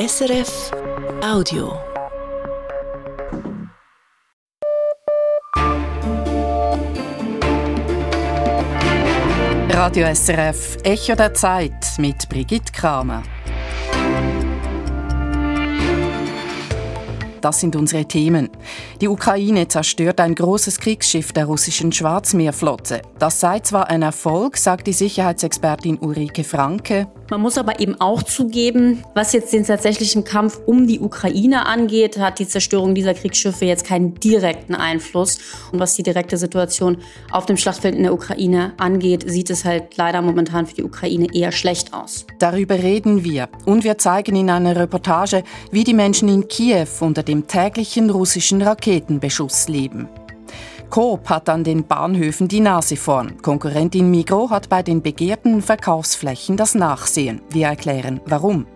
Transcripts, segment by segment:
SRF Audio. Radio SRF Echo der Zeit mit Brigitte Kramer. Das sind unsere Themen. Die Ukraine zerstört ein großes Kriegsschiff der russischen Schwarzmeerflotte. Das sei zwar ein Erfolg, sagt die Sicherheitsexpertin Ulrike Franke. Man muss aber eben auch zugeben, was jetzt den tatsächlichen Kampf um die Ukraine angeht, hat die Zerstörung dieser Kriegsschiffe jetzt keinen direkten Einfluss. Und was die direkte Situation auf dem Schlachtfeld in der Ukraine angeht, sieht es halt leider momentan für die Ukraine eher schlecht aus. Darüber reden wir. Und wir zeigen in einer Reportage, wie die Menschen in Kiew unter dem täglichen russischen Raketenbeschuss leben. Coop hat an den Bahnhöfen die Nase vorn. Konkurrentin Migro hat bei den begehrten Verkaufsflächen das Nachsehen. Wir erklären, warum.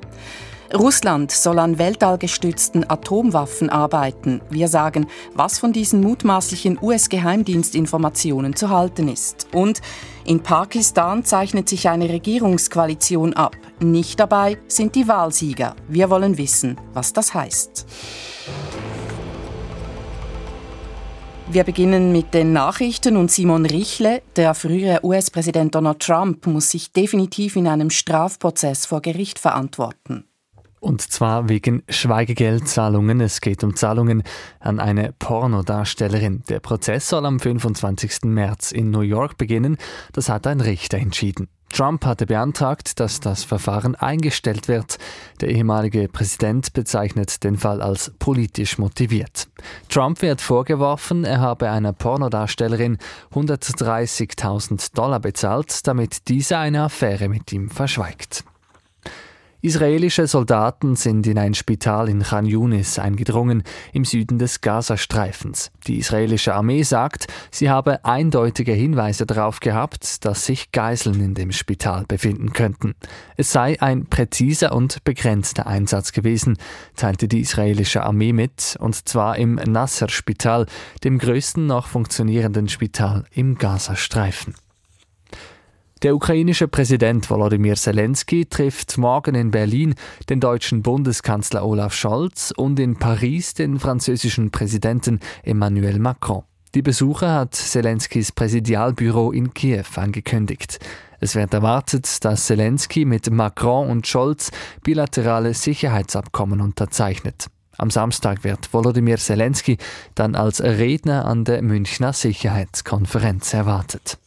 Russland soll an weltallgestützten Atomwaffen arbeiten. Wir sagen, was von diesen mutmaßlichen US-Geheimdienstinformationen zu halten ist. Und in Pakistan zeichnet sich eine Regierungskoalition ab. Nicht dabei sind die Wahlsieger. Wir wollen wissen, was das heißt. Wir beginnen mit den Nachrichten und Simon Richle, der frühere US-Präsident Donald Trump, muss sich definitiv in einem Strafprozess vor Gericht verantworten. Und zwar wegen Schweigegeldzahlungen. Es geht um Zahlungen an eine Pornodarstellerin. Der Prozess soll am 25. März in New York beginnen. Das hat ein Richter entschieden. Trump hatte beantragt, dass das Verfahren eingestellt wird. Der ehemalige Präsident bezeichnet den Fall als politisch motiviert. Trump wird vorgeworfen, er habe einer Pornodarstellerin 130.000 Dollar bezahlt, damit diese eine Affäre mit ihm verschweigt. Israelische Soldaten sind in ein Spital in Khan Yunis eingedrungen, im Süden des Gazastreifens. Die israelische Armee sagt, sie habe eindeutige Hinweise darauf gehabt, dass sich Geiseln in dem Spital befinden könnten. Es sei ein präziser und begrenzter Einsatz gewesen, teilte die israelische Armee mit, und zwar im Nasser-Spital, dem größten noch funktionierenden Spital im Gazastreifen. Der ukrainische Präsident Volodymyr Zelensky trifft morgen in Berlin den deutschen Bundeskanzler Olaf Scholz und in Paris den französischen Präsidenten Emmanuel Macron. Die Besuche hat Zelenskys Präsidialbüro in Kiew angekündigt. Es wird erwartet, dass Zelensky mit Macron und Scholz bilaterale Sicherheitsabkommen unterzeichnet. Am Samstag wird Volodymyr Zelensky dann als Redner an der Münchner Sicherheitskonferenz erwartet.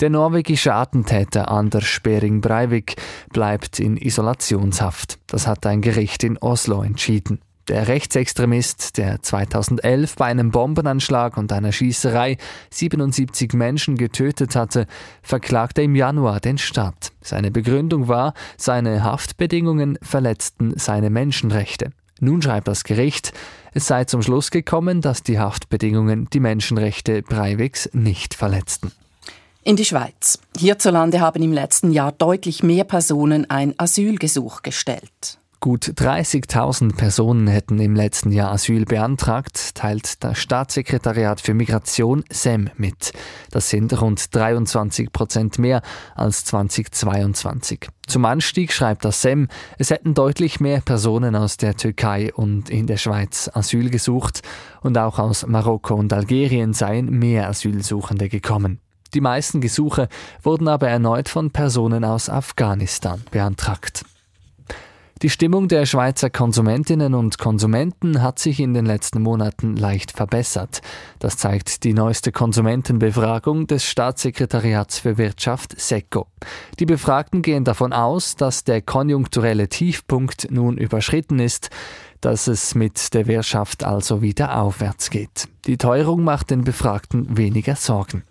Der norwegische Attentäter Anders Behring Breivik bleibt in Isolationshaft. Das hat ein Gericht in Oslo entschieden. Der Rechtsextremist, der 2011 bei einem Bombenanschlag und einer Schießerei 77 Menschen getötet hatte, verklagte im Januar den Staat. Seine Begründung war, seine Haftbedingungen verletzten seine Menschenrechte. Nun schreibt das Gericht, es sei zum Schluss gekommen, dass die Haftbedingungen die Menschenrechte Breiviks nicht verletzten. In die Schweiz. Hierzulande haben im letzten Jahr deutlich mehr Personen ein Asylgesuch gestellt. Gut 30.000 Personen hätten im letzten Jahr Asyl beantragt, teilt das Staatssekretariat für Migration SEM mit. Das sind rund 23 Prozent mehr als 2022. Zum Anstieg schreibt das SEM, es hätten deutlich mehr Personen aus der Türkei und in der Schweiz Asyl gesucht und auch aus Marokko und Algerien seien mehr Asylsuchende gekommen. Die meisten Gesuche wurden aber erneut von Personen aus Afghanistan beantragt. Die Stimmung der Schweizer Konsumentinnen und Konsumenten hat sich in den letzten Monaten leicht verbessert. Das zeigt die neueste Konsumentenbefragung des Staatssekretariats für Wirtschaft SECO. Die Befragten gehen davon aus, dass der konjunkturelle Tiefpunkt nun überschritten ist, dass es mit der Wirtschaft also wieder aufwärts geht. Die Teuerung macht den Befragten weniger Sorgen.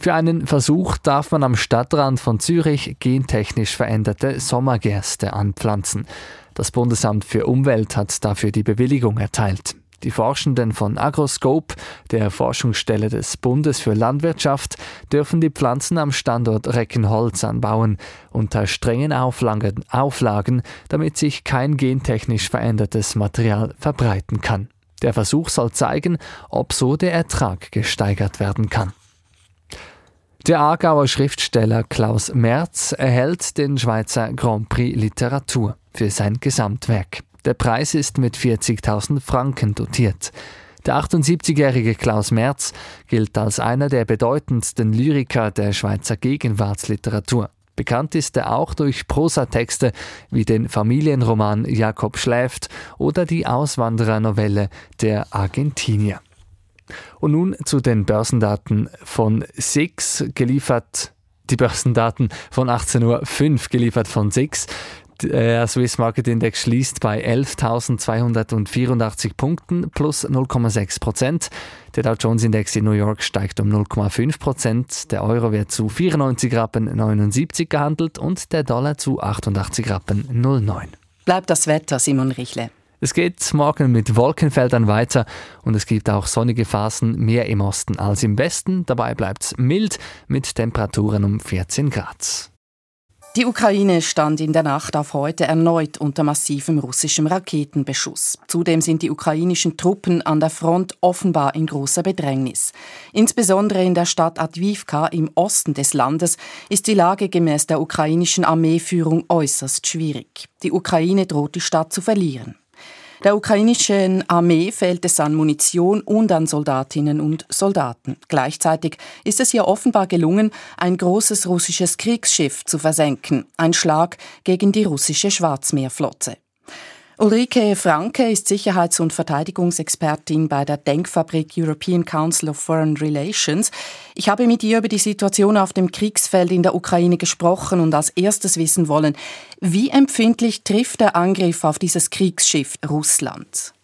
Für einen Versuch darf man am Stadtrand von Zürich gentechnisch veränderte Sommergerste anpflanzen. Das Bundesamt für Umwelt hat dafür die Bewilligung erteilt. Die Forschenden von Agroscope, der Forschungsstelle des Bundes für Landwirtschaft, dürfen die Pflanzen am Standort Reckenholz anbauen, unter strengen Auflagen, damit sich kein gentechnisch verändertes Material verbreiten kann. Der Versuch soll zeigen, ob so der Ertrag gesteigert werden kann. Der Aargauer Schriftsteller Klaus Merz erhält den Schweizer Grand Prix Literatur für sein Gesamtwerk. Der Preis ist mit 40.000 Franken dotiert. Der 78-jährige Klaus Merz gilt als einer der bedeutendsten Lyriker der Schweizer Gegenwartsliteratur. Bekannt ist er auch durch Prosatexte wie den Familienroman Jakob schläft oder die Auswanderernovelle Der Argentinier. Und nun zu den Börsendaten von SIX, geliefert die Börsendaten von 18.05 Uhr geliefert von SIX. Der Swiss Market Index schließt bei 11.284 Punkten plus 0,6 Prozent. Der Dow Jones Index in New York steigt um 0,5 Prozent. Der Euro wird zu 94 Rappen 79 gehandelt und der Dollar zu 88 Rappen 09. Bleibt das Wetter, Simon Richle. Es geht morgen mit Wolkenfeldern weiter und es gibt auch sonnige Phasen mehr im Osten als im Westen. Dabei bleibt es mild mit Temperaturen um 14 Grad. Die Ukraine stand in der Nacht auf heute erneut unter massivem russischem Raketenbeschuss. Zudem sind die ukrainischen Truppen an der Front offenbar in großer Bedrängnis. Insbesondere in der Stadt Advivka im Osten des Landes ist die Lage gemäß der ukrainischen Armeeführung äußerst schwierig. Die Ukraine droht die Stadt zu verlieren. Der ukrainischen Armee fehlt es an Munition und an Soldatinnen und Soldaten. Gleichzeitig ist es ihr offenbar gelungen, ein großes russisches Kriegsschiff zu versenken, ein Schlag gegen die russische Schwarzmeerflotte. Ulrike Franke ist Sicherheits- und Verteidigungsexpertin bei der Denkfabrik European Council of Foreign Relations. Ich habe mit ihr über die Situation auf dem Kriegsfeld in der Ukraine gesprochen und als erstes wissen wollen, wie empfindlich trifft der Angriff auf dieses Kriegsschiff Russland?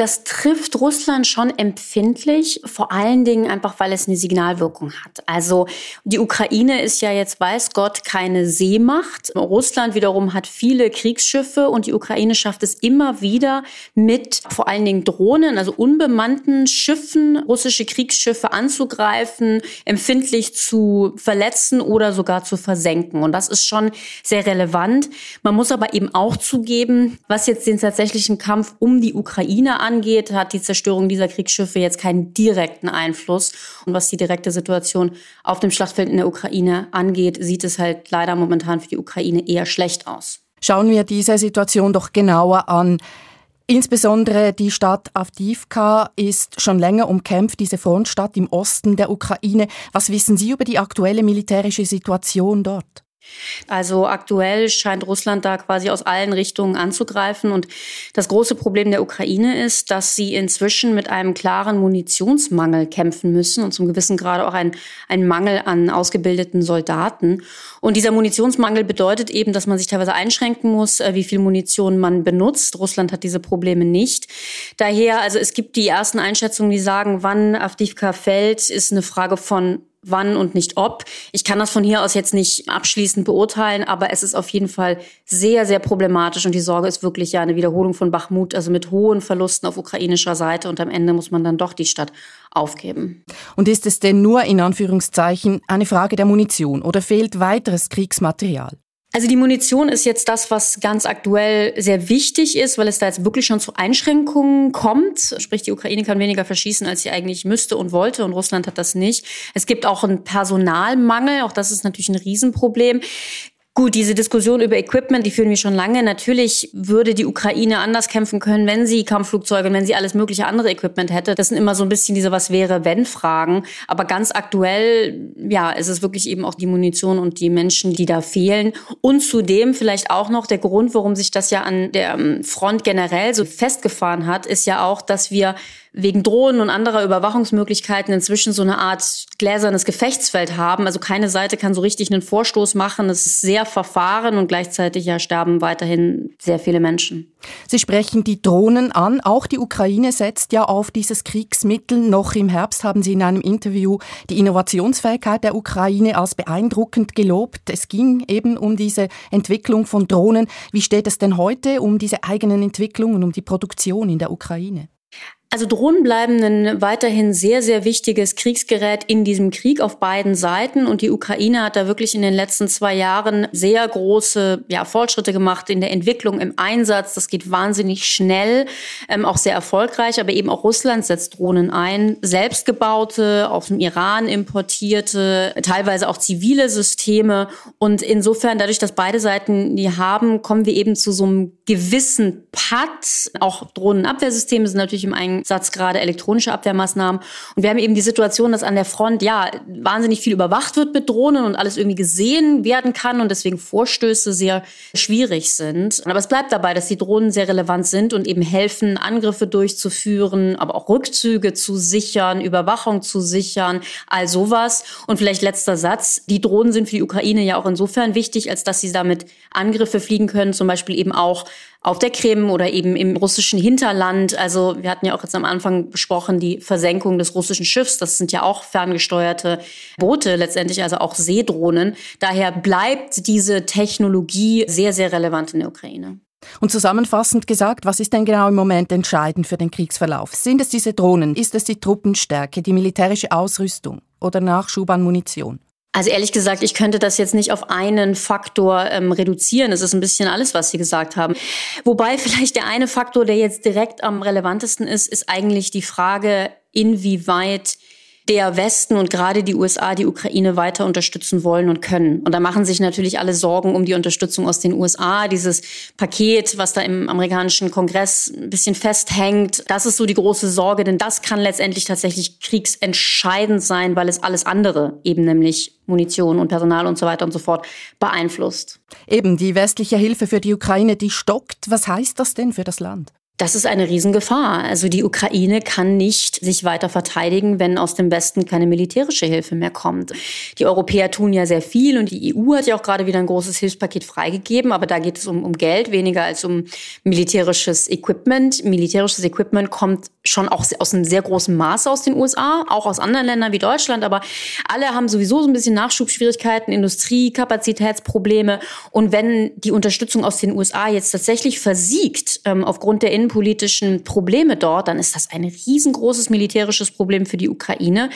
Das trifft Russland schon empfindlich, vor allen Dingen einfach, weil es eine Signalwirkung hat. Also die Ukraine ist ja jetzt, weiß Gott, keine Seemacht. Russland wiederum hat viele Kriegsschiffe und die Ukraine schafft es immer wieder mit vor allen Dingen Drohnen, also unbemannten Schiffen, russische Kriegsschiffe anzugreifen, empfindlich zu verletzen oder sogar zu versenken. Und das ist schon sehr relevant. Man muss aber eben auch zugeben, was jetzt den tatsächlichen Kampf um die Ukraine angeht, angeht, hat die Zerstörung dieser Kriegsschiffe jetzt keinen direkten Einfluss. Und was die direkte Situation auf dem Schlachtfeld in der Ukraine angeht, sieht es halt leider momentan für die Ukraine eher schlecht aus. Schauen wir diese Situation doch genauer an. Insbesondere die Stadt Avdivka ist schon länger umkämpft, diese Frontstadt im Osten der Ukraine. Was wissen Sie über die aktuelle militärische Situation dort? Also aktuell scheint Russland da quasi aus allen Richtungen anzugreifen. Und das große Problem der Ukraine ist, dass sie inzwischen mit einem klaren Munitionsmangel kämpfen müssen und zum gewissen Grade auch ein, ein Mangel an ausgebildeten Soldaten. Und dieser Munitionsmangel bedeutet eben, dass man sich teilweise einschränken muss, äh, wie viel Munition man benutzt. Russland hat diese Probleme nicht. Daher, also es gibt die ersten Einschätzungen, die sagen, wann Avdivka fällt, ist eine Frage von wann und nicht ob. Ich kann das von hier aus jetzt nicht abschließend beurteilen, aber es ist auf jeden Fall sehr, sehr problematisch und die Sorge ist wirklich ja eine Wiederholung von Bachmut, also mit hohen Verlusten auf ukrainischer Seite und am Ende muss man dann doch die Stadt aufgeben. Und ist es denn nur in Anführungszeichen eine Frage der Munition oder fehlt weiteres Kriegsmaterial? Also die Munition ist jetzt das, was ganz aktuell sehr wichtig ist, weil es da jetzt wirklich schon zu Einschränkungen kommt. Sprich, die Ukraine kann weniger verschießen, als sie eigentlich müsste und wollte und Russland hat das nicht. Es gibt auch einen Personalmangel, auch das ist natürlich ein Riesenproblem. Gut, diese Diskussion über Equipment, die führen wir schon lange. Natürlich würde die Ukraine anders kämpfen können, wenn sie Kampfflugzeuge, wenn sie alles mögliche andere Equipment hätte. Das sind immer so ein bisschen diese Was wäre, wenn Fragen. Aber ganz aktuell, ja, ist es wirklich eben auch die Munition und die Menschen, die da fehlen. Und zudem vielleicht auch noch der Grund, warum sich das ja an der ähm, Front generell so festgefahren hat, ist ja auch, dass wir wegen Drohnen und anderer Überwachungsmöglichkeiten inzwischen so eine Art gläsernes Gefechtsfeld haben. Also keine Seite kann so richtig einen Vorstoß machen. Es ist sehr verfahren und gleichzeitig ja sterben weiterhin sehr viele Menschen. Sie sprechen die Drohnen an. Auch die Ukraine setzt ja auf dieses Kriegsmittel. Noch im Herbst haben Sie in einem Interview die Innovationsfähigkeit der Ukraine als beeindruckend gelobt. Es ging eben um diese Entwicklung von Drohnen. Wie steht es denn heute um diese eigenen Entwicklungen, um die Produktion in der Ukraine? Also Drohnen bleiben ein weiterhin sehr, sehr wichtiges Kriegsgerät in diesem Krieg auf beiden Seiten. Und die Ukraine hat da wirklich in den letzten zwei Jahren sehr große ja, Fortschritte gemacht in der Entwicklung, im Einsatz. Das geht wahnsinnig schnell, ähm, auch sehr erfolgreich. Aber eben auch Russland setzt Drohnen ein. Selbstgebaute, aus dem Iran importierte, teilweise auch zivile Systeme. Und insofern, dadurch, dass beide Seiten die haben, kommen wir eben zu so einem gewissen Patt. Auch Drohnenabwehrsysteme sind natürlich im einen Satz gerade elektronische Abwehrmaßnahmen. Und wir haben eben die Situation, dass an der Front ja wahnsinnig viel überwacht wird mit Drohnen und alles irgendwie gesehen werden kann und deswegen Vorstöße sehr schwierig sind. Aber es bleibt dabei, dass die Drohnen sehr relevant sind und eben helfen, Angriffe durchzuführen, aber auch Rückzüge zu sichern, Überwachung zu sichern, all sowas. Und vielleicht letzter Satz. Die Drohnen sind für die Ukraine ja auch insofern wichtig, als dass sie damit Angriffe fliegen können, zum Beispiel eben auch auf der Krim oder eben im russischen Hinterland. Also wir hatten ja auch jetzt am Anfang besprochen, die Versenkung des russischen Schiffs. Das sind ja auch ferngesteuerte Boote letztendlich, also auch Seedrohnen. Daher bleibt diese Technologie sehr, sehr relevant in der Ukraine. Und zusammenfassend gesagt, was ist denn genau im Moment entscheidend für den Kriegsverlauf? Sind es diese Drohnen? Ist es die Truppenstärke, die militärische Ausrüstung oder Nachschub an Munition? Also ehrlich gesagt, ich könnte das jetzt nicht auf einen Faktor ähm, reduzieren. Es ist ein bisschen alles, was Sie gesagt haben. Wobei vielleicht der eine Faktor, der jetzt direkt am relevantesten ist, ist eigentlich die Frage, inwieweit der Westen und gerade die USA die Ukraine weiter unterstützen wollen und können. Und da machen sich natürlich alle Sorgen um die Unterstützung aus den USA. Dieses Paket, was da im amerikanischen Kongress ein bisschen festhängt, das ist so die große Sorge, denn das kann letztendlich tatsächlich kriegsentscheidend sein, weil es alles andere, eben nämlich Munition und Personal und so weiter und so fort, beeinflusst. Eben die westliche Hilfe für die Ukraine, die stockt. Was heißt das denn für das Land? Das ist eine Riesengefahr. Also die Ukraine kann nicht sich weiter verteidigen, wenn aus dem Westen keine militärische Hilfe mehr kommt. Die Europäer tun ja sehr viel und die EU hat ja auch gerade wieder ein großes Hilfspaket freigegeben, aber da geht es um, um Geld, weniger als um militärisches Equipment. Militärisches Equipment kommt schon auch aus einem sehr großen Maße aus den USA, auch aus anderen Ländern wie Deutschland, aber alle haben sowieso so ein bisschen Nachschubschwierigkeiten, Industrie, Kapazitätsprobleme. Und wenn die Unterstützung aus den USA jetzt tatsächlich versiegt, ähm, aufgrund der innenpolitischen Probleme dort, dann ist das ein riesengroßes militärisches Problem für die Ukraine.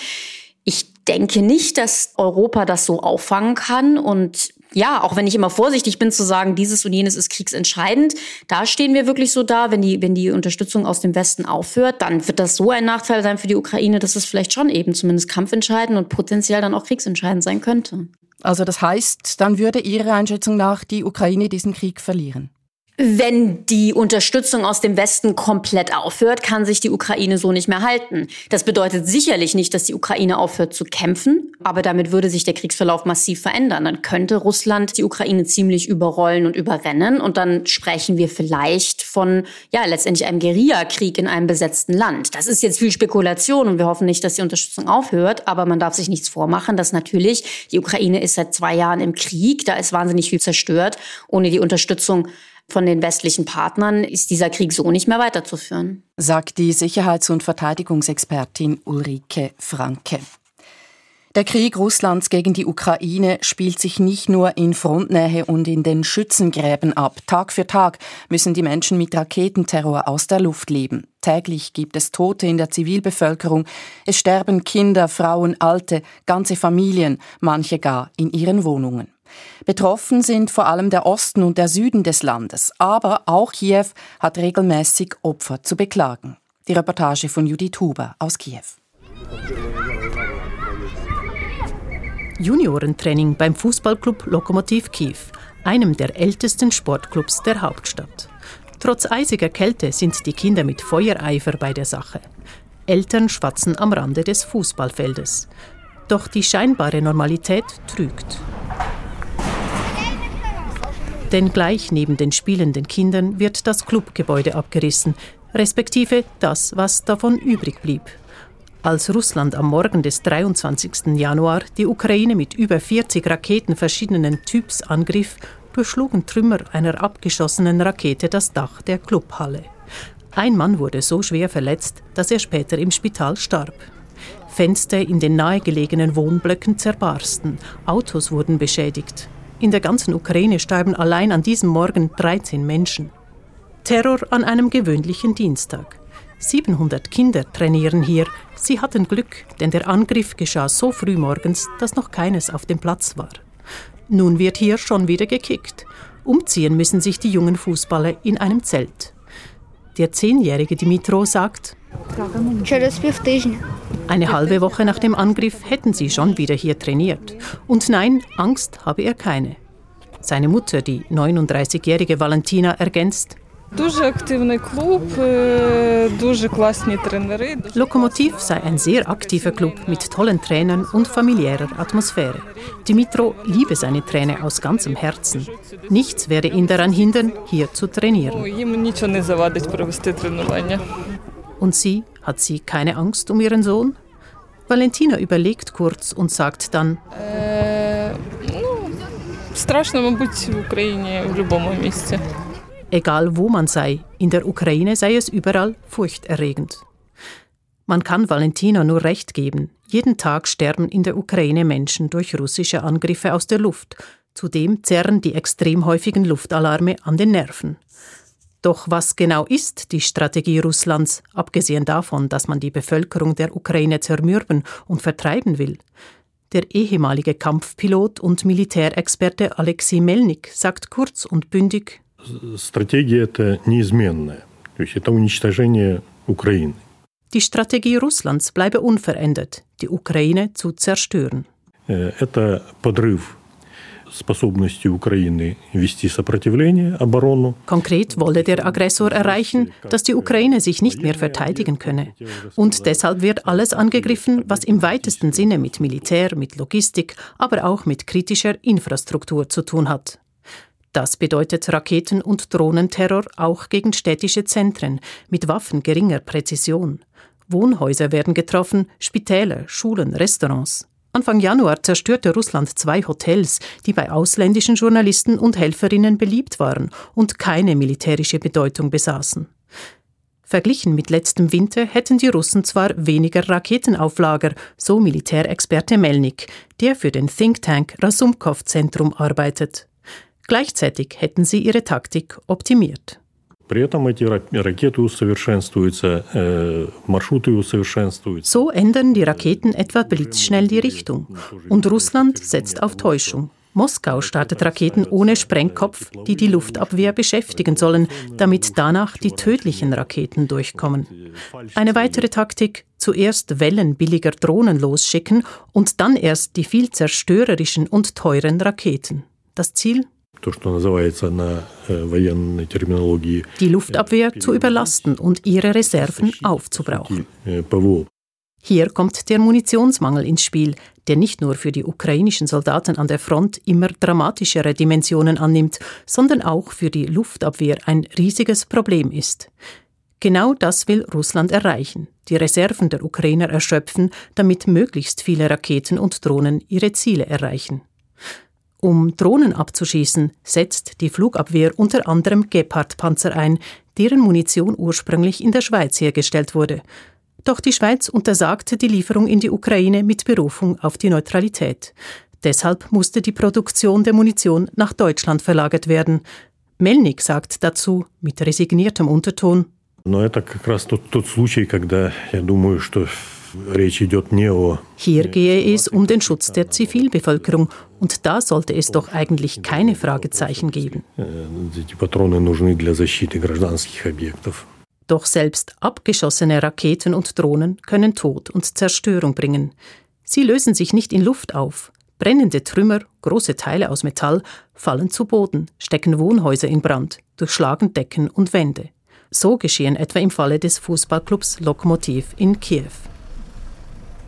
Ich denke nicht, dass Europa das so auffangen kann und ja, auch wenn ich immer vorsichtig bin zu sagen, dieses und jenes ist kriegsentscheidend, da stehen wir wirklich so da, wenn die, wenn die Unterstützung aus dem Westen aufhört, dann wird das so ein Nachteil sein für die Ukraine, dass es vielleicht schon eben zumindest kampfentscheidend und potenziell dann auch kriegsentscheidend sein könnte. Also das heißt, dann würde Ihrer Einschätzung nach die Ukraine diesen Krieg verlieren? Wenn die Unterstützung aus dem Westen komplett aufhört, kann sich die Ukraine so nicht mehr halten. Das bedeutet sicherlich nicht, dass die Ukraine aufhört zu kämpfen, aber damit würde sich der Kriegsverlauf massiv verändern. Dann könnte Russland die Ukraine ziemlich überrollen und überrennen und dann sprechen wir vielleicht von, ja, letztendlich einem Guerillakrieg in einem besetzten Land. Das ist jetzt viel Spekulation und wir hoffen nicht, dass die Unterstützung aufhört, aber man darf sich nichts vormachen, dass natürlich die Ukraine ist seit zwei Jahren im Krieg, da ist wahnsinnig viel zerstört. Ohne die Unterstützung von den westlichen Partnern ist dieser Krieg so nicht mehr weiterzuführen. Sagt die Sicherheits- und Verteidigungsexpertin Ulrike Franke. Der Krieg Russlands gegen die Ukraine spielt sich nicht nur in Frontnähe und in den Schützengräben ab. Tag für Tag müssen die Menschen mit Raketenterror aus der Luft leben. Täglich gibt es Tote in der Zivilbevölkerung. Es sterben Kinder, Frauen, Alte, ganze Familien, manche gar in ihren Wohnungen. Betroffen sind vor allem der Osten und der Süden des Landes, aber auch Kiew hat regelmäßig Opfer zu beklagen. Die Reportage von Judith Huber aus Kiew. Juniorentraining beim Fußballclub Lokomotiv Kiew, einem der ältesten Sportclubs der Hauptstadt. Trotz eisiger Kälte sind die Kinder mit Feuereifer bei der Sache. Eltern schwatzen am Rande des Fußballfeldes. Doch die scheinbare Normalität trügt. Denn gleich neben den spielenden Kindern wird das Clubgebäude abgerissen, respektive das, was davon übrig blieb. Als Russland am Morgen des 23. Januar die Ukraine mit über 40 Raketen verschiedenen Typs angriff, durchschlugen Trümmer einer abgeschossenen Rakete das Dach der Clubhalle. Ein Mann wurde so schwer verletzt, dass er später im Spital starb. Fenster in den nahegelegenen Wohnblöcken zerbarsten, Autos wurden beschädigt. In der ganzen Ukraine starben allein an diesem Morgen 13 Menschen. Terror an einem gewöhnlichen Dienstag. 700 Kinder trainieren hier. Sie hatten Glück, denn der Angriff geschah so früh morgens, dass noch keines auf dem Platz war. Nun wird hier schon wieder gekickt. Umziehen müssen sich die jungen Fußballer in einem Zelt. Der zehnjährige Dimitro sagt, eine halbe Woche nach dem Angriff hätten sie schon wieder hier trainiert. Und nein, Angst habe er keine. Seine Mutter, die 39-jährige Valentina, ergänzt, Lokomotiv sei ein sehr aktiver Club mit tollen Trainern und familiärer Atmosphäre. Dimitro liebe seine Trainer aus ganzem Herzen. Nichts werde ihn daran hindern, hier zu trainieren. Und sie, hat sie keine Angst um ihren Sohn? Valentina überlegt kurz und sagt dann: Egal wo man sei, in der Ukraine sei es überall furchterregend. Man kann Valentina nur recht geben. Jeden Tag sterben in der Ukraine Menschen durch russische Angriffe aus der Luft. Zudem zerren die extrem häufigen Luftalarme an den Nerven. Doch was genau ist die Strategie Russlands, abgesehen davon, dass man die Bevölkerung der Ukraine zermürben und vertreiben will? Der ehemalige Kampfpilot und Militärexperte Alexei Melnik sagt kurz und bündig, стратегия это неизменная. То есть это уничтожение Украины. Die Strategie Russlands bleibe unverändert, die Ukraine zu zerstören. Это подрыв способности Украины вести сопротивление, оборону. Konkret wolle der Aggressor erreichen, dass die Ukraine sich nicht mehr verteidigen könne. Und deshalb wird alles angegriffen, was im weitesten Sinne mit Militär, mit Logistik, aber auch mit kritischer Infrastruktur zu tun hat. Das bedeutet Raketen- und Drohnenterror auch gegen städtische Zentren mit Waffen geringer Präzision. Wohnhäuser werden getroffen, Spitäler, Schulen, Restaurants. Anfang Januar zerstörte Russland zwei Hotels, die bei ausländischen Journalisten und Helferinnen beliebt waren und keine militärische Bedeutung besaßen. Verglichen mit letztem Winter hätten die Russen zwar weniger Raketen auf Lager, so Militärexperte Melnik, der für den Think Tank Rasumkov-Zentrum arbeitet. Gleichzeitig hätten sie ihre Taktik optimiert. Э, so ändern die Raketen etwa blitzschnell die Richtung. Und Russland setzt auf Täuschung. Moskau startet Raketen ohne Sprengkopf, die die Luftabwehr beschäftigen sollen, damit danach die tödlichen Raketen durchkommen. Eine weitere Taktik, zuerst Wellen billiger Drohnen losschicken und dann erst die viel zerstörerischen und teuren Raketen. Das Ziel? Э, die Luftabwehr zu überlasten und ihre Reserven aufzubrauchen. Э, Hier kommt der Munitionsmangel ins Spiel, der nicht nur für die ukrainischen Soldaten an der Front immer dramatischere Dimensionen annimmt, sondern auch für die Luftabwehr ein riesiges Problem ist. Genau das will Russland erreichen, die Reserven der Ukrainer erschöpfen, damit möglichst viele Raketen und Drohnen ihre Ziele erreichen. Um Drohnen abzuschießen, setzt die Flugabwehr unter anderem Gepard-Panzer ein, deren Munition ursprünglich in der Schweiz hergestellt wurde. Doch die Schweiz untersagte die Lieferung in die Ukraine mit Berufung auf die Neutralität. Deshalb musste die Produktion der Munition nach Deutschland verlagert werden. Melnik sagt dazu mit resigniertem Unterton. Но это как раз тот, тот случай, когда я думаю, что hier gehe es um den Schutz der Zivilbevölkerung und da sollte es doch eigentlich keine Fragezeichen geben. Э, doch selbst abgeschossene Raketen und Drohnen können Tod und Zerstörung bringen. Sie lösen sich nicht in Luft auf. Brennende Trümmer, große Teile aus Metall, fallen zu Boden, stecken Wohnhäuser in Brand, durchschlagen Decken und Wände. So geschehen etwa im Falle des Fußballclubs Lokomotiv in Kiew.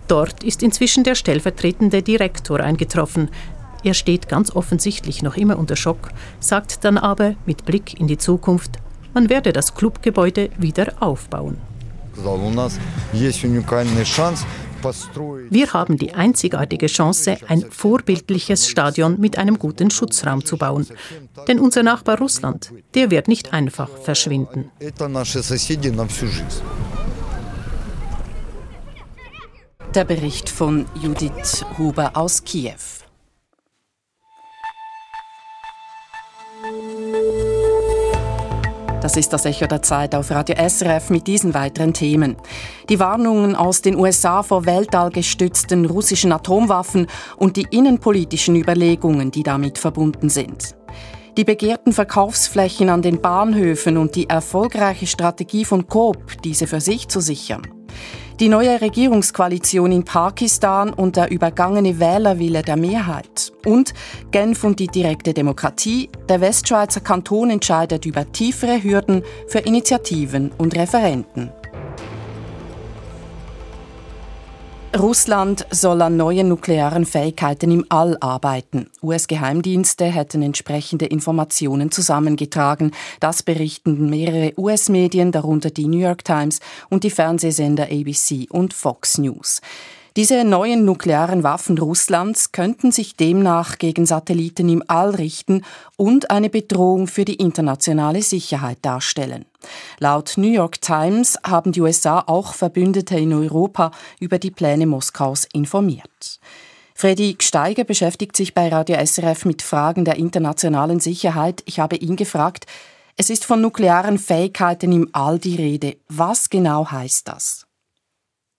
Dort ist inzwischen der stellvertretende Direktor eingetroffen. Er steht ganz offensichtlich noch immer unter Schock, sagt dann aber mit Blick in die Zukunft, man werde das Clubgebäude wieder aufbauen. Wir haben die einzigartige Chance, ein vorbildliches Stadion mit einem guten Schutzraum zu bauen. Denn unser Nachbar Russland, der wird nicht einfach verschwinden. Der Bericht von Judith Huber aus Kiew. Das ist das Echo der Zeit auf Radio SRF mit diesen weiteren Themen. Die Warnungen aus den USA vor weltallgestützten russischen Atomwaffen und die innenpolitischen Überlegungen, die damit verbunden sind. Die begehrten Verkaufsflächen an den Bahnhöfen und die erfolgreiche Strategie von Coop, diese für sich zu sichern die neue Regierungskoalition in Pakistan und der übergangene Wählerwille der Mehrheit. Und Genf und die direkte Demokratie. Der Westschweizer Kanton entscheidet über tiefere Hürden für Initiativen und Referenten. Russland soll an neuen nuklearen Fähigkeiten im All arbeiten. US-Geheimdienste hätten entsprechende Informationen zusammengetragen. Das berichten mehrere US-Medien, darunter die New York Times und die Fernsehsender ABC und Fox News. Diese neuen nuklearen Waffen Russlands könnten sich demnach gegen Satelliten im All richten und eine Bedrohung für die internationale Sicherheit darstellen. Laut New York Times haben die USA auch Verbündete in Europa über die Pläne Moskaus informiert. Freddy Steiger beschäftigt sich bei Radio SRF mit Fragen der internationalen Sicherheit. Ich habe ihn gefragt, es ist von nuklearen Fähigkeiten im All die Rede. Was genau heißt das?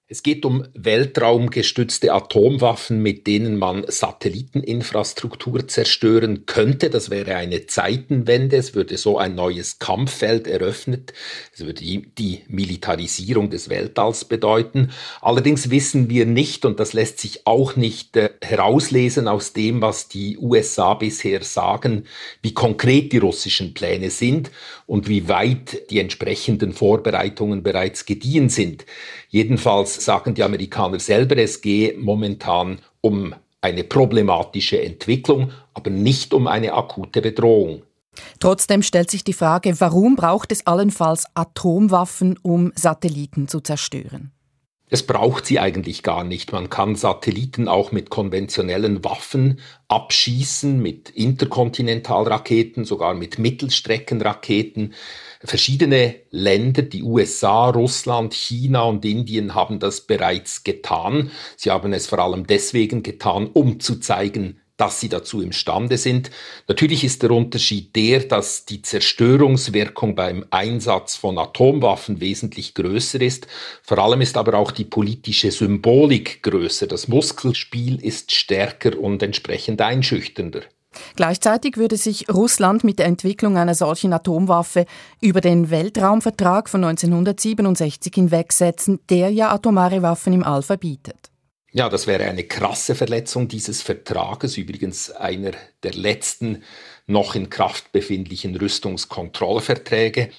Es geht um weltraumgestützte Atomwaffen, mit denen man Satelliteninfrastruktur zerstören könnte. Das wäre eine Zeitenwende. Es würde so ein neues Kampffeld eröffnet. Es würde die, Militarisierung des Weltalls bedeuten. Allerdings wissen wir nicht, und das lässt sich auch nicht äh, herauslesen aus dem, was die USA bisher sagen, wie konkret die russischen Pläne sind und wie weit die entsprechenden Vorbereitungen bereits gediehen sind. Jedenfalls sagen die Amerikaner selber, es gehe momentan um eine problematische Entwicklung, aber nicht um eine akute Bedrohung. Trotzdem stellt sich die Frage, warum braucht es allenfalls Atomwaffen, um Satelliten zu zerstören? Es braucht sie eigentlich gar nicht. Man kann Satelliten auch mit konventionellen Waffen abschießen, mit Interkontinentalraketen, sogar mit Mittelstreckenraketen. Verschiedene Länder, die USA, Russland, China und Indien haben das bereits getan. Sie haben es vor allem deswegen getan, um zu zeigen, dass sie dazu imstande sind. Natürlich ist der Unterschied der, dass die Zerstörungswirkung beim Einsatz von Atomwaffen wesentlich größer ist. Vor allem ist aber auch die politische Symbolik größer. Das Muskelspiel ist stärker und entsprechend einschüchternder. Gleichzeitig würde sich Russland mit der Entwicklung einer solchen Atomwaffe über den Weltraumvertrag von 1967 hinwegsetzen, der ja atomare Waffen im All verbietet. Ja, das wäre eine krasse Verletzung dieses Vertrages, übrigens einer der letzten noch in Kraft befindlichen Rüstungskontrollverträge.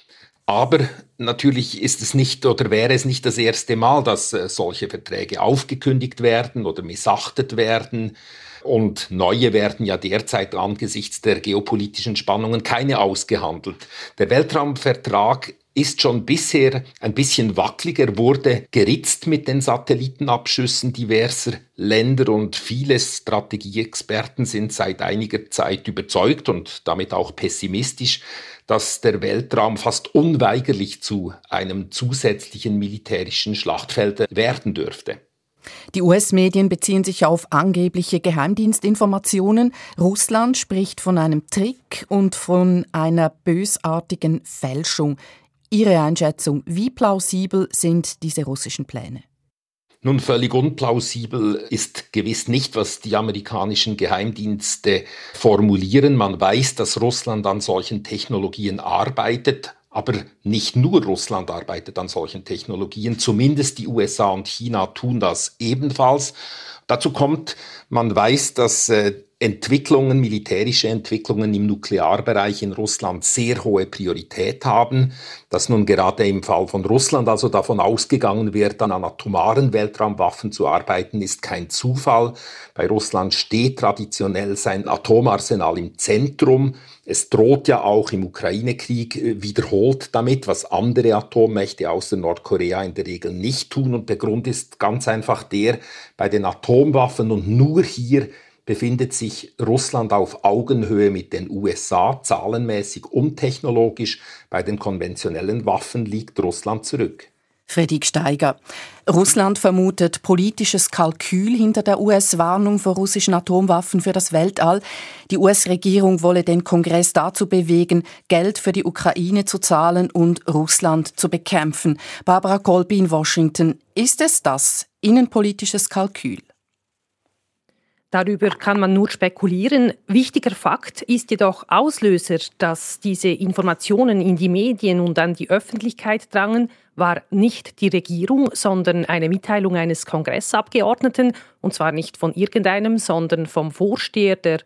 Aber natürlich ist es nicht oder wäre es nicht das erste Mal, dass äh, solche Verträge aufgekündigt werden oder missachtet werden. Und neue werden ja derzeit angesichts der geopolitischen Spannungen keine ausgehandelt. Der Weltraumvertrag ist schon bisher ein bisschen wackeliger, wurde geritzt mit den Satellitenabschüssen diverser Länder und viele Strategieexperten sind seit einiger Zeit überzeugt und damit auch pessimistisch, dass der Weltraum fast unweigerlich zu einem zusätzlichen militärischen Schlachtfeld werden dürfte. Die US-Medien beziehen sich auf angebliche Geheimdienstinformationen. Russland spricht von einem Trick und von einer bösartigen Fälschung. Ihre Einschätzung, wie plausibel sind diese russischen Pläne? Nun, völlig unplausibel ist gewiss nicht, was die amerikanischen Geheimdienste formulieren. Man weiß, dass Russland an solchen Technologien arbeitet, aber nicht nur Russland arbeitet an solchen Technologien, zumindest die USA und China tun das ebenfalls. Dazu kommt, man weiß, dass äh, Entwicklungen, militärische Entwicklungen im Nuklearbereich in Russland sehr hohe Priorität haben, dass nun gerade im Fall von Russland also davon ausgegangen wird, an atomaren Weltraumwaffen zu arbeiten, ist kein Zufall. Bei Russland steht traditionell sein Atomarsenal im Zentrum. Es droht ja auch im Ukraine-Krieg äh, wiederholt damit, was andere Atommächte außer Nordkorea in der Regel nicht tun. Und der Grund ist ganz einfach der, bei den Atomwaffen und nur hier befindet sich Russland auf Augenhöhe mit den USA, zahlenmäßig und technologisch. Bei den konventionellen Waffen liegt Russland zurück. Fredrik Steiger. Russland vermutet politisches Kalkül hinter der US-Warnung vor russischen Atomwaffen für das Weltall. Die US-Regierung wolle den Kongress dazu bewegen, Geld für die Ukraine zu zahlen und Russland zu bekämpfen. Barbara Kolby in Washington. Ist es das innenpolitisches Kalkül? Darüber kann man nur spekulieren. Wichtiger Fakt ist jedoch Auslöser, dass diese Informationen in die Medien und an die Öffentlichkeit drangen, war nicht die Regierung, sondern eine Mitteilung eines Kongressabgeordneten, und zwar nicht von irgendeinem, sondern vom Vorsteher der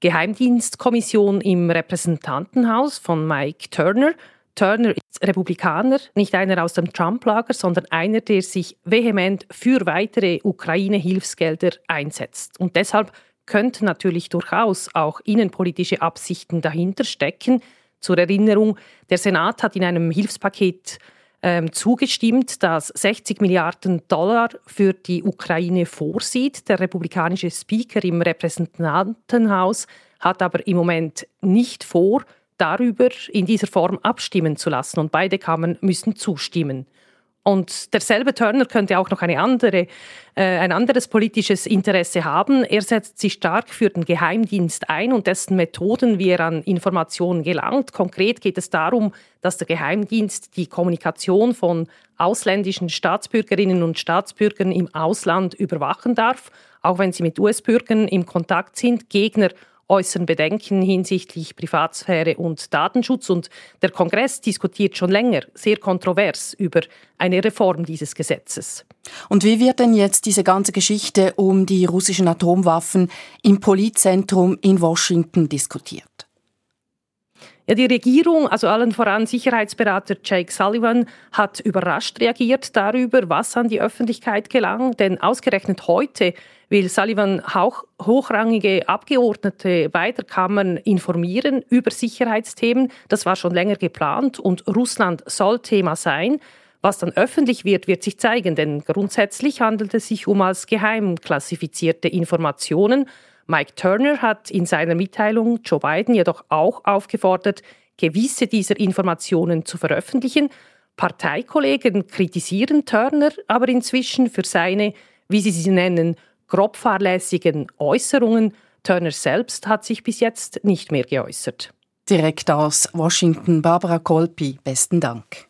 Geheimdienstkommission im Repräsentantenhaus von Mike Turner. Turner ist Republikaner, nicht einer aus dem Trump-Lager, sondern einer, der sich vehement für weitere Ukraine-Hilfsgelder einsetzt. Und deshalb könnten natürlich durchaus auch innenpolitische Absichten dahinter stecken. Zur Erinnerung, der Senat hat in einem Hilfspaket ähm, zugestimmt, das 60 Milliarden Dollar für die Ukraine vorsieht. Der republikanische Speaker im Repräsentantenhaus hat aber im Moment nicht vor, darüber in dieser Form abstimmen zu lassen. Und beide Kammern müssen zustimmen. Und derselbe Turner könnte auch noch eine andere, äh, ein anderes politisches Interesse haben. Er setzt sich stark für den Geheimdienst ein und dessen Methoden, wie er an Informationen gelangt. Konkret geht es darum, dass der Geheimdienst die Kommunikation von ausländischen Staatsbürgerinnen und Staatsbürgern im Ausland überwachen darf, auch wenn sie mit US-Bürgern im Kontakt sind. Gegner äußern Bedenken hinsichtlich Privatsphäre und Datenschutz. Und der Kongress diskutiert schon länger sehr kontrovers über eine Reform dieses Gesetzes. Und wie wird denn jetzt diese ganze Geschichte um die russischen Atomwaffen im Politzentrum in Washington diskutiert? Ja, die Regierung, also allen voran Sicherheitsberater Jake Sullivan, hat überrascht reagiert darüber, was an die Öffentlichkeit gelang. Denn ausgerechnet heute will Sullivan auch hochrangige Abgeordnete beider Kammern informieren über Sicherheitsthemen. Das war schon länger geplant und Russland soll Thema sein. Was dann öffentlich wird, wird sich zeigen, denn grundsätzlich handelt es sich um als geheim klassifizierte Informationen. Mike Turner hat in seiner Mitteilung Joe Biden jedoch auch aufgefordert, gewisse dieser Informationen zu veröffentlichen. Parteikollegen kritisieren Turner aber inzwischen für seine, wie sie sie nennen, grob fahrlässigen Äußerungen. Turner selbst hat sich bis jetzt nicht mehr geäußert. Direkt aus Washington, Barbara Kolpi, besten Dank.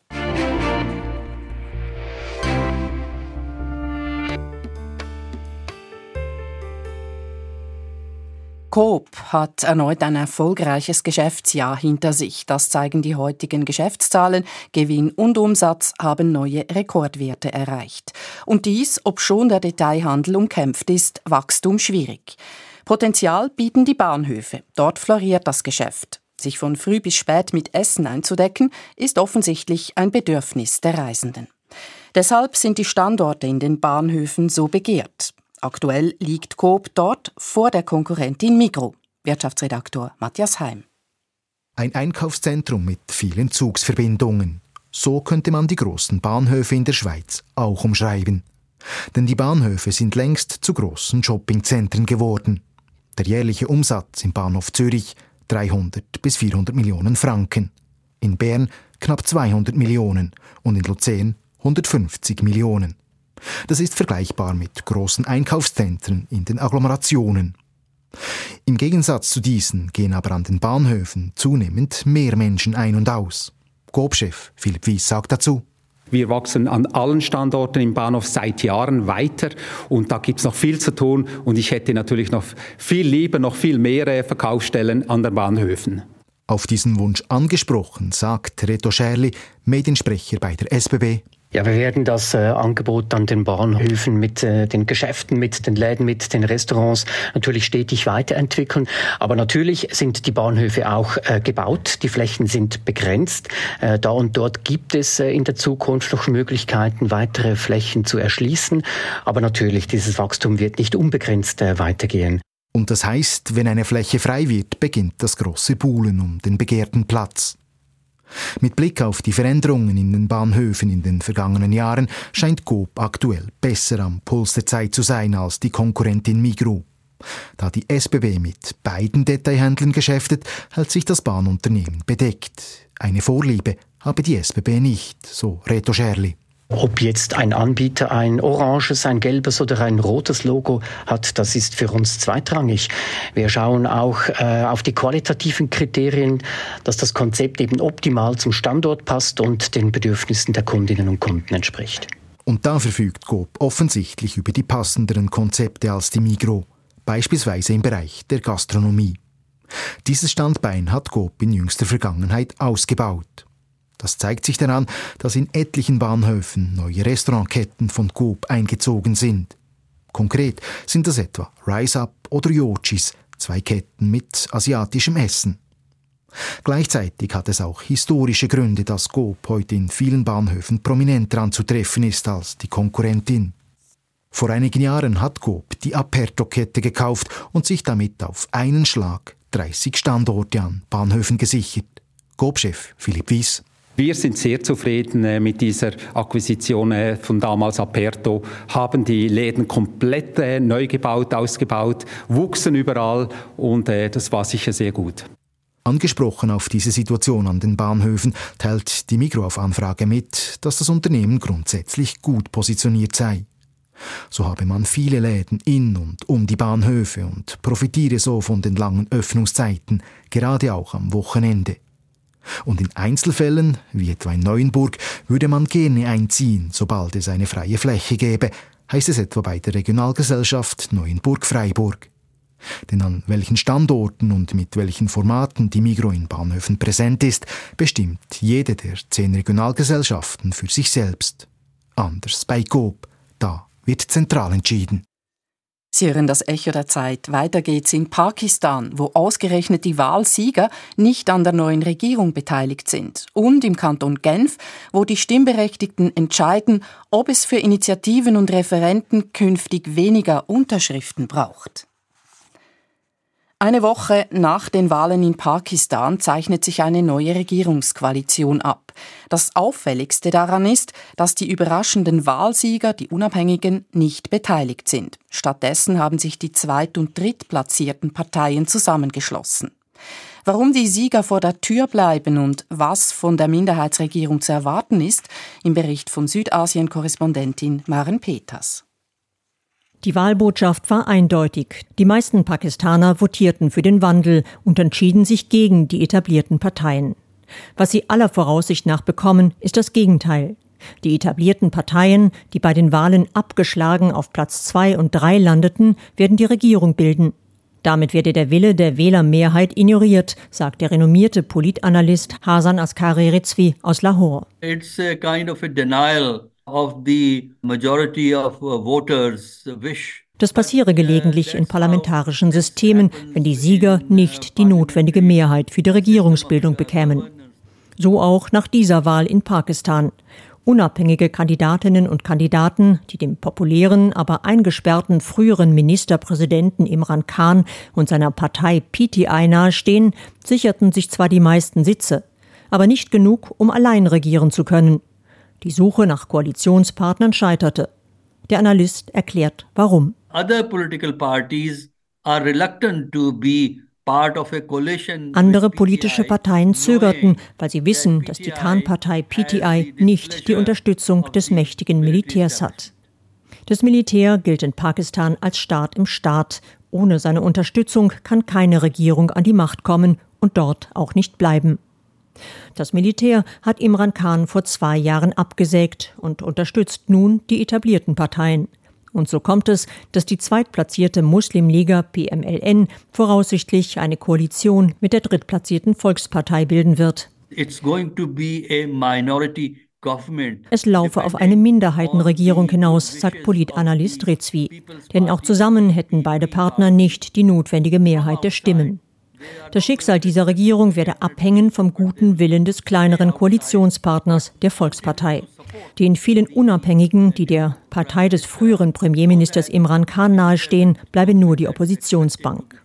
Coop hat erneut ein erfolgreiches Geschäftsjahr hinter sich. Das zeigen die heutigen Geschäftszahlen. Gewinn und Umsatz haben neue Rekordwerte erreicht. Und dies, obschon der Detailhandel umkämpft ist, Wachstum schwierig. Potenzial bieten die Bahnhöfe. Dort floriert das Geschäft. Sich von früh bis spät mit Essen einzudecken, ist offensichtlich ein Bedürfnis der Reisenden. Deshalb sind die Standorte in den Bahnhöfen so begehrt. Aktuell liegt Coop dort vor der Konkurrentin Migro. Wirtschaftsredaktor Matthias Heim. Ein Einkaufszentrum mit vielen Zugsverbindungen. So könnte man die großen Bahnhöfe in der Schweiz auch umschreiben. Denn die Bahnhöfe sind längst zu großen Shoppingzentren geworden. Der jährliche Umsatz im Bahnhof Zürich 300 bis 400 Millionen Franken. In Bern knapp 200 Millionen und in Luzern 150 Millionen. Das ist vergleichbar mit großen Einkaufszentren in den Agglomerationen. Im Gegensatz zu diesen gehen aber an den Bahnhöfen zunehmend mehr Menschen ein und aus. Coop-Chef Philipp Wies sagt dazu. Wir wachsen an allen Standorten im Bahnhof seit Jahren weiter und da gibt es noch viel zu tun und ich hätte natürlich noch viel lieber, noch viel mehr Verkaufsstellen an den Bahnhöfen. Auf diesen Wunsch angesprochen, sagt Reto Scherli, Mediensprecher bei der SBB. Ja, wir werden das äh, Angebot an den Bahnhöfen mit äh, den Geschäften, mit den Läden, mit den Restaurants natürlich stetig weiterentwickeln. Aber natürlich sind die Bahnhöfe auch äh, gebaut. Die Flächen sind begrenzt. Äh, da und dort gibt es äh, in der Zukunft noch Möglichkeiten, weitere Flächen zu erschließen. Aber natürlich, dieses Wachstum wird nicht unbegrenzt äh, weitergehen. Und das heißt, wenn eine Fläche frei wird, beginnt das große Buhlen um den begehrten Platz. Mit Blick auf die Veränderungen in den Bahnhöfen in den vergangenen Jahren scheint Coop aktuell besser am Puls der Zeit zu sein als die Konkurrentin Migro. Da die SBB mit beiden Detailhändlern geschäftet, hält sich das Bahnunternehmen bedeckt. Eine Vorliebe habe die SBB nicht, so Reto Scherli. Ob jetzt ein Anbieter ein oranges, ein gelbes oder ein rotes Logo hat, das ist für uns zweitrangig. Wir schauen auch äh, auf die qualitativen Kriterien, dass das Konzept eben optimal zum Standort passt und den Bedürfnissen der Kundinnen und Kunden entspricht. Und da verfügt Coop offensichtlich über die passenderen Konzepte als die Migro, beispielsweise im Bereich der Gastronomie. Dieses Standbein hat Coop in jüngster Vergangenheit ausgebaut. Das zeigt sich daran, dass in etlichen Bahnhöfen neue Restaurantketten von Coop eingezogen sind. Konkret sind das etwa Rise Up oder Yochis, zwei Ketten mit asiatischem Essen. Gleichzeitig hat es auch historische Gründe, dass Coop heute in vielen Bahnhöfen prominenter anzutreffen ist als die Konkurrentin. Vor einigen Jahren hat Coop die Aperto-Kette gekauft und sich damit auf einen Schlag 30 Standorte an Bahnhöfen gesichert. Coop-Chef Philipp Wies. Wir sind sehr zufrieden äh, mit dieser Akquisition äh, von damals Aperto, haben die Läden komplett äh, neu gebaut, ausgebaut, wuchsen überall und das war sicher sehr gut. Angesprochen auf diese Situation an den Bahnhöfen teilt die Migro auf Anfrage mit, dass das Unternehmen grundsätzlich gut positioniert sei. So habe man viele Läden in und um die Bahnhöfe und profitiere so von den langen Öffnungszeiten, gerade auch am Wochenende. Und in Einzelfällen, wie etwa in Neuenburg, würde man gerne einziehen, sobald es eine freie Fläche gäbe, heißt es etwa bei der Regionalgesellschaft Neuenburg-Freiburg. Denn an welchen Standorten und mit welchen Formaten die Migro in Bahnhöfen präsent ist, bestimmt jede der zehn Regionalgesellschaften für sich selbst. Anders bei Coop, da wird zentral entschieden. Sie hören das Echo der Zeit. Weiter geht's in Pakistan, wo ausgerechnet die Wahlsieger nicht an der neuen Regierung beteiligt sind. Und im Kanton Genf, wo die Stimmberechtigten entscheiden, ob es für Initiativen und Referenten künftig weniger Unterschriften braucht. Eine Woche nach den Wahlen in Pakistan zeichnet sich eine neue Regierungskoalition ab. Das Auffälligste daran ist, dass die überraschenden Wahlsieger, die Unabhängigen, nicht beteiligt sind. Stattdessen haben sich die zweit- und drittplatzierten Parteien zusammengeschlossen. Warum die Sieger vor der Tür bleiben und was von der Minderheitsregierung zu erwarten ist, im Bericht von Südasien-Korrespondentin Maren Peters. Die Wahlbotschaft war eindeutig. Die meisten Pakistaner votierten für den Wandel und entschieden sich gegen die etablierten Parteien. Was sie aller Voraussicht nach bekommen, ist das Gegenteil. Die etablierten Parteien, die bei den Wahlen abgeschlagen auf Platz zwei und drei landeten, werden die Regierung bilden. Damit werde der Wille der Wählermehrheit ignoriert, sagt der renommierte Politanalyst Hasan Askari Rizvi aus Lahore. It's a kind of a denial of the majority of uh, voters wish das passiere gelegentlich in parlamentarischen Systemen, wenn die Sieger nicht die notwendige Mehrheit für die Regierungsbildung bekämen. So auch nach dieser Wahl in Pakistan. Unabhängige Kandidatinnen und Kandidaten, die dem populären, aber eingesperrten früheren Ministerpräsidenten Imran Khan und seiner Partei PTI nahestehen, sicherten sich zwar die meisten Sitze, aber nicht genug, um allein regieren zu können. Die Suche nach Koalitionspartnern scheiterte. Der Analyst erklärt, warum. Andere politische Parteien zögerten, weil sie wissen, dass die Khan-Partei PTI nicht die Unterstützung des mächtigen Militärs hat. Das Militär gilt in Pakistan als Staat im Staat. Ohne seine Unterstützung kann keine Regierung an die Macht kommen und dort auch nicht bleiben. Das Militär hat Imran Khan vor zwei Jahren abgesägt und unterstützt nun die etablierten Parteien. Und so kommt es, dass die zweitplatzierte Muslimliga PMLN voraussichtlich eine Koalition mit der drittplatzierten Volkspartei bilden wird. Es laufe auf eine Minderheitenregierung hinaus, sagt Politanalyst Rizvi. Denn auch zusammen hätten beide Partner nicht die notwendige Mehrheit der Stimmen. Das Schicksal dieser Regierung werde abhängen vom guten Willen des kleineren Koalitionspartners, der Volkspartei. Den vielen Unabhängigen, die der Partei des früheren Premierministers Imran Khan nahestehen, bleibe nur die Oppositionsbank.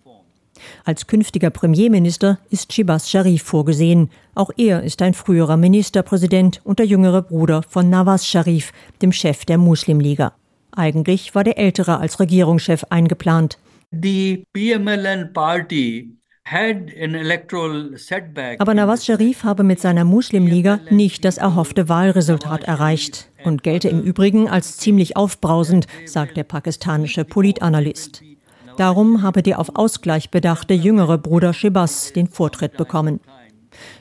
Als künftiger Premierminister ist Shibas Sharif vorgesehen. Auch er ist ein früherer Ministerpräsident und der jüngere Bruder von Nawaz Sharif, dem Chef der Muslimliga. Eigentlich war der ältere als Regierungschef eingeplant. Die PMLN Party Aber Nawaz Sharif habe mit seiner Muslimliga nicht das erhoffte Wahlresultat erreicht und gelte im Übrigen als ziemlich aufbrausend, sagt der pakistanische Politanalyst. Darum habe der auf Ausgleich bedachte jüngere Bruder Shebas den Vortritt bekommen.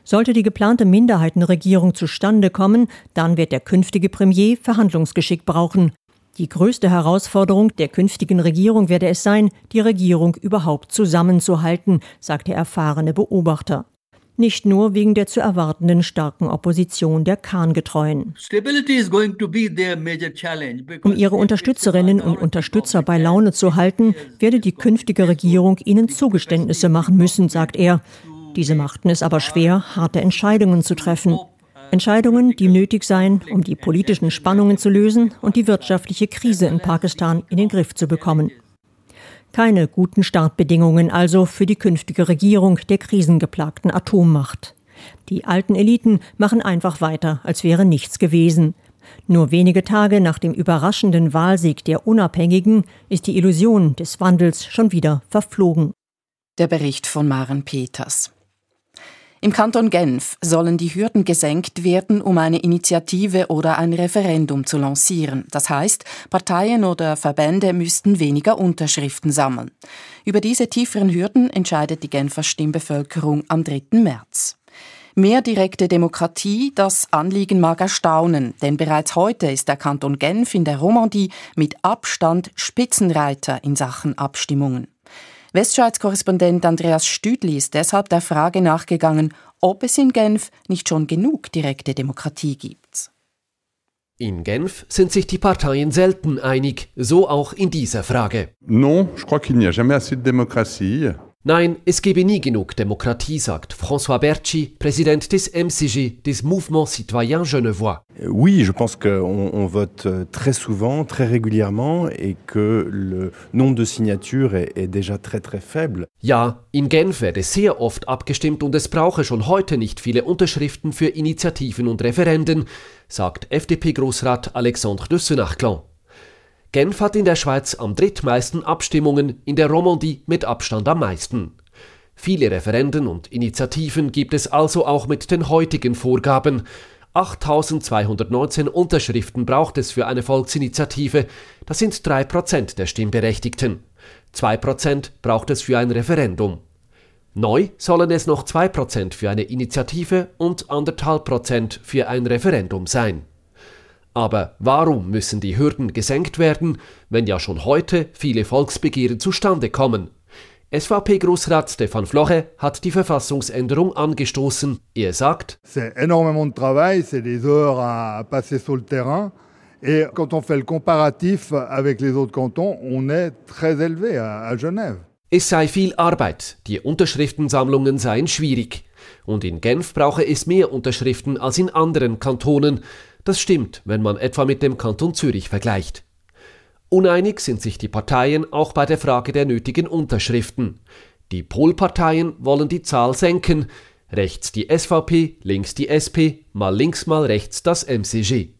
Sollte die geplante Minderheitenregierung zustande kommen, dann wird der künftige Premier Verhandlungsgeschick brauchen. Die größte Herausforderung der künftigen Regierung werde es sein, die Regierung überhaupt zusammenzuhalten, sagt der erfahrene Beobachter. Nicht nur wegen der zu erwartenden starken Opposition der Khan-Getreuen. Um ihre Unterstützerinnen und Unterstützer bei Laune zu halten, werde die künftige Regierung ihnen Zugeständnisse machen müssen, sagt er. Diese machten es aber schwer, harte Entscheidungen zu treffen. Entscheidungen, die nötig seien, um die politischen Spannungen zu lösen und die wirtschaftliche Krise in Pakistan in den Griff zu bekommen. Keine guten Startbedingungen also für die künftige Regierung der krisengeplagten Atommacht. Die alten Eliten machen einfach weiter, als wäre nichts gewesen. Nur wenige Tage nach dem überraschenden Wahlsieg der Unabhängigen ist die Illusion des Wandels schon wieder verflogen. Der Bericht von Maren Peters. Im Kanton Genf sollen die Hürden gesenkt werden, um eine Initiative oder ein Referendum zu lancieren. Das heißt, Parteien oder Verbände müssten weniger Unterschriften sammeln. Über diese tieferen Hürden entscheidet die Genfer Stimmbevölkerung am 3. März. Mehr direkte Demokratie, das Anliegen mag erstaunen, denn bereits heute ist der Kanton Genf in der Romandie mit Abstand Spitzenreiter in Sachen Abstimmungen. Westschweiz-Korrespondent Andreas Stüdli ist deshalb der Frage nachgegangen, ob es in Genf nicht schon genug direkte Demokratie gibt. In Genf sind sich die Parteien selten einig, so auch in dieser Frage. Non, je crois qu'il n'y a jamais assez de démocratie. Nein, es gebe nie genug Demokratie, sagt François Berchi, Präsident des MCG, des Mouvement Citoyen Genevois. Oui, je pense qu'on on vote euh, très souvent, très régulièrement et que le nombre de signatures est, est déjà très très faible. Ja, in Genf werde sehr oft abgestimmt und es brauche schon heute nicht viele Unterschriften für Initiativen und Referenden, sagt FDP-Großrat Alexandre de Senachclan. Genf hat in der Schweiz am drittmeisten Abstimmungen, in der Romandie mit Abstand am meisten. Viele Referenden und Initiativen gibt es also auch mit den heutigen Vorgaben. 8219 Unterschriften braucht es für eine Volksinitiative, das sind 3% der Stimmberechtigten. 2% braucht es für ein Referendum. Neu sollen es noch 2% für eine Initiative und 1,5% für ein Referendum sein. Aber warum müssen die Hürden gesenkt werden, wenn ja schon heute viele Volksbegehren zustande kommen? SVP-Großrat Stefan Floche hat die Verfassungsänderung angestoßen. Er sagt, C'est énormément de travail, c'est des heures à passer sur le terrain. Et quand on fait le comparatif avec les autres cantons, on est très élevé à, à Genève. Es sei viel Arbeit, die Unterschriftensammlungen seien schwierig. Und in Genf brauche es mehr Unterschriften als in anderen Kantonen. Das stimmt, wenn man etwa mit dem Kanton Zürich vergleicht. Uneinig sind sich die Parteien auch bei der Frage der nötigen Unterschriften. Die Polparteien wollen die Zahl senken, rechts die SVP, links die SP, mal links mal rechts das MCG.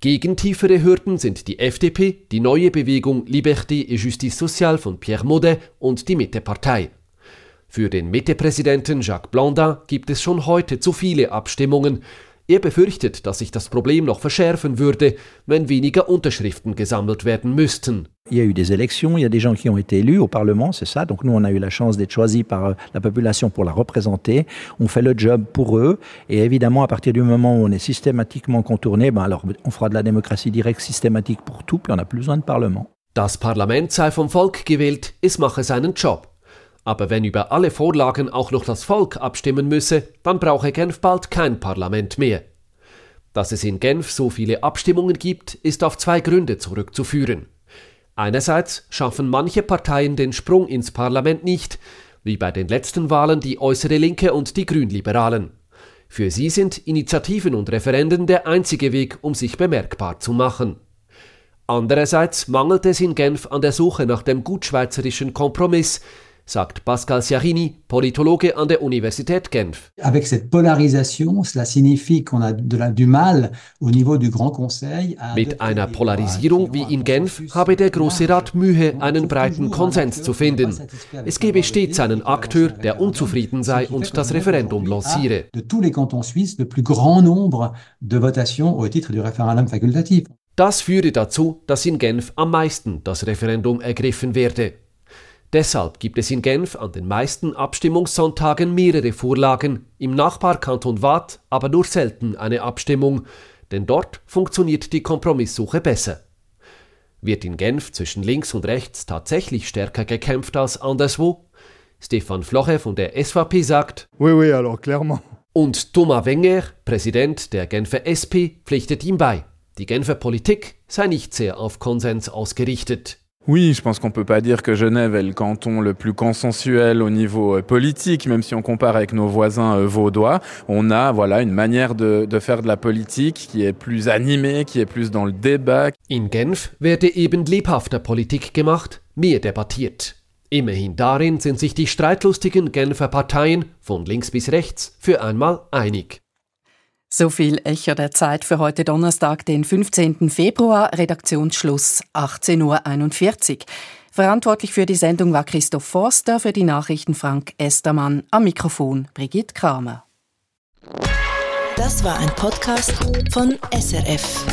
Gegen tiefere Hürden sind die FDP, die neue Bewegung Liberté et Justice Sociale von Pierre Modet und die Mitte-Partei. Für den Mitte-Präsidenten Jacques Blondin gibt es schon heute zu viele Abstimmungen, er befürchtet, dass sich das Problem noch verschärfen würde, wenn weniger Unterschriften gesammelt werden müssten. Il y a eu des élections, il y a des gens qui ont été élus au Parlement, c'est ça. Donc nous, on a eu la chance d'être choisis par euh, la population pour la représenter. On fait le job pour eux. Et évidemment, à partir du moment où on est systématiquement contourné, ben alors on fera de la démocratie directe systématique pour tout, puis on n'a plus besoin de Parlement. Das Parlament sei vom Volk gewählt, es mache seinen Job. Aber wenn über alle Vorlagen auch noch das Volk abstimmen müsse, dann brauche Genf bald kein Parlament mehr. Dass es in Genf so viele Abstimmungen gibt, ist auf zwei Gründe zurückzuführen. Einerseits schaffen manche Parteien den Sprung ins Parlament nicht, wie bei den letzten Wahlen die äußere Linke und die Grünliberalen. Für sie sind Initiativen und Referenden der einzige Weg, um sich bemerkbar zu machen. Andererseits mangelt es in Genf an der Suche nach dem gutschweizerischen Kompromiss, sagt Pascal Ciarini, Politologe an der Universität Genf. Avec cette polarisation, cela signifie qu'on a de la, du mal au niveau du Grand Conseil. Mit einer Polarisierung wie in Genf habe der Große Rat Mühe, einen breiten Konsens zu finden. Es gebe stets einen Akteur, der unzufrieden sei und das Referendum lanciere. De tous les cantons suisses, le plus grand nombre de votations au titre du référendum facultatif. Das führe dazu, dass in Genf am meisten das Referendum ergriffen werde. Deshalb gibt es in Genf an den meisten Abstimmungssonntagen mehrere Vorlagen, im Nachbarkanton Waadt aber nur selten eine Abstimmung, denn dort funktioniert die Kompromisssuche besser. Wird in Genf zwischen links und rechts tatsächlich stärker gekämpft als anderswo? Stefan Floche von der SVP sagt, oui, oui, alors clairement. Und Thomas Wenger, Präsident der Genfer SP, pflichtet ihm bei. Die Genfer Politik sei nicht sehr auf Konsens ausgerichtet. Oui, je pense qu'on peut pas dire que Genève est le canton le plus consensuel au niveau euh, politique, même si on compare avec nos voisins euh, vaudois. On a voilà une manière de, de faire de la politique qui est plus animée, qui est plus dans le débat. In Genf werde eben lebhafter Politik gemacht, mehr debattiert. Immerhin darin sind sich die streitlustigen Genfer Parteien von links bis rechts für einmal einig. So viel Echo der Zeit für heute Donnerstag, den 15. Februar, Redaktionsschluss 18.41 Uhr. Verantwortlich für die Sendung war Christoph Forster, für die Nachrichten Frank Estermann, am Mikrofon Brigitte Kramer. Das war ein Podcast von SRF.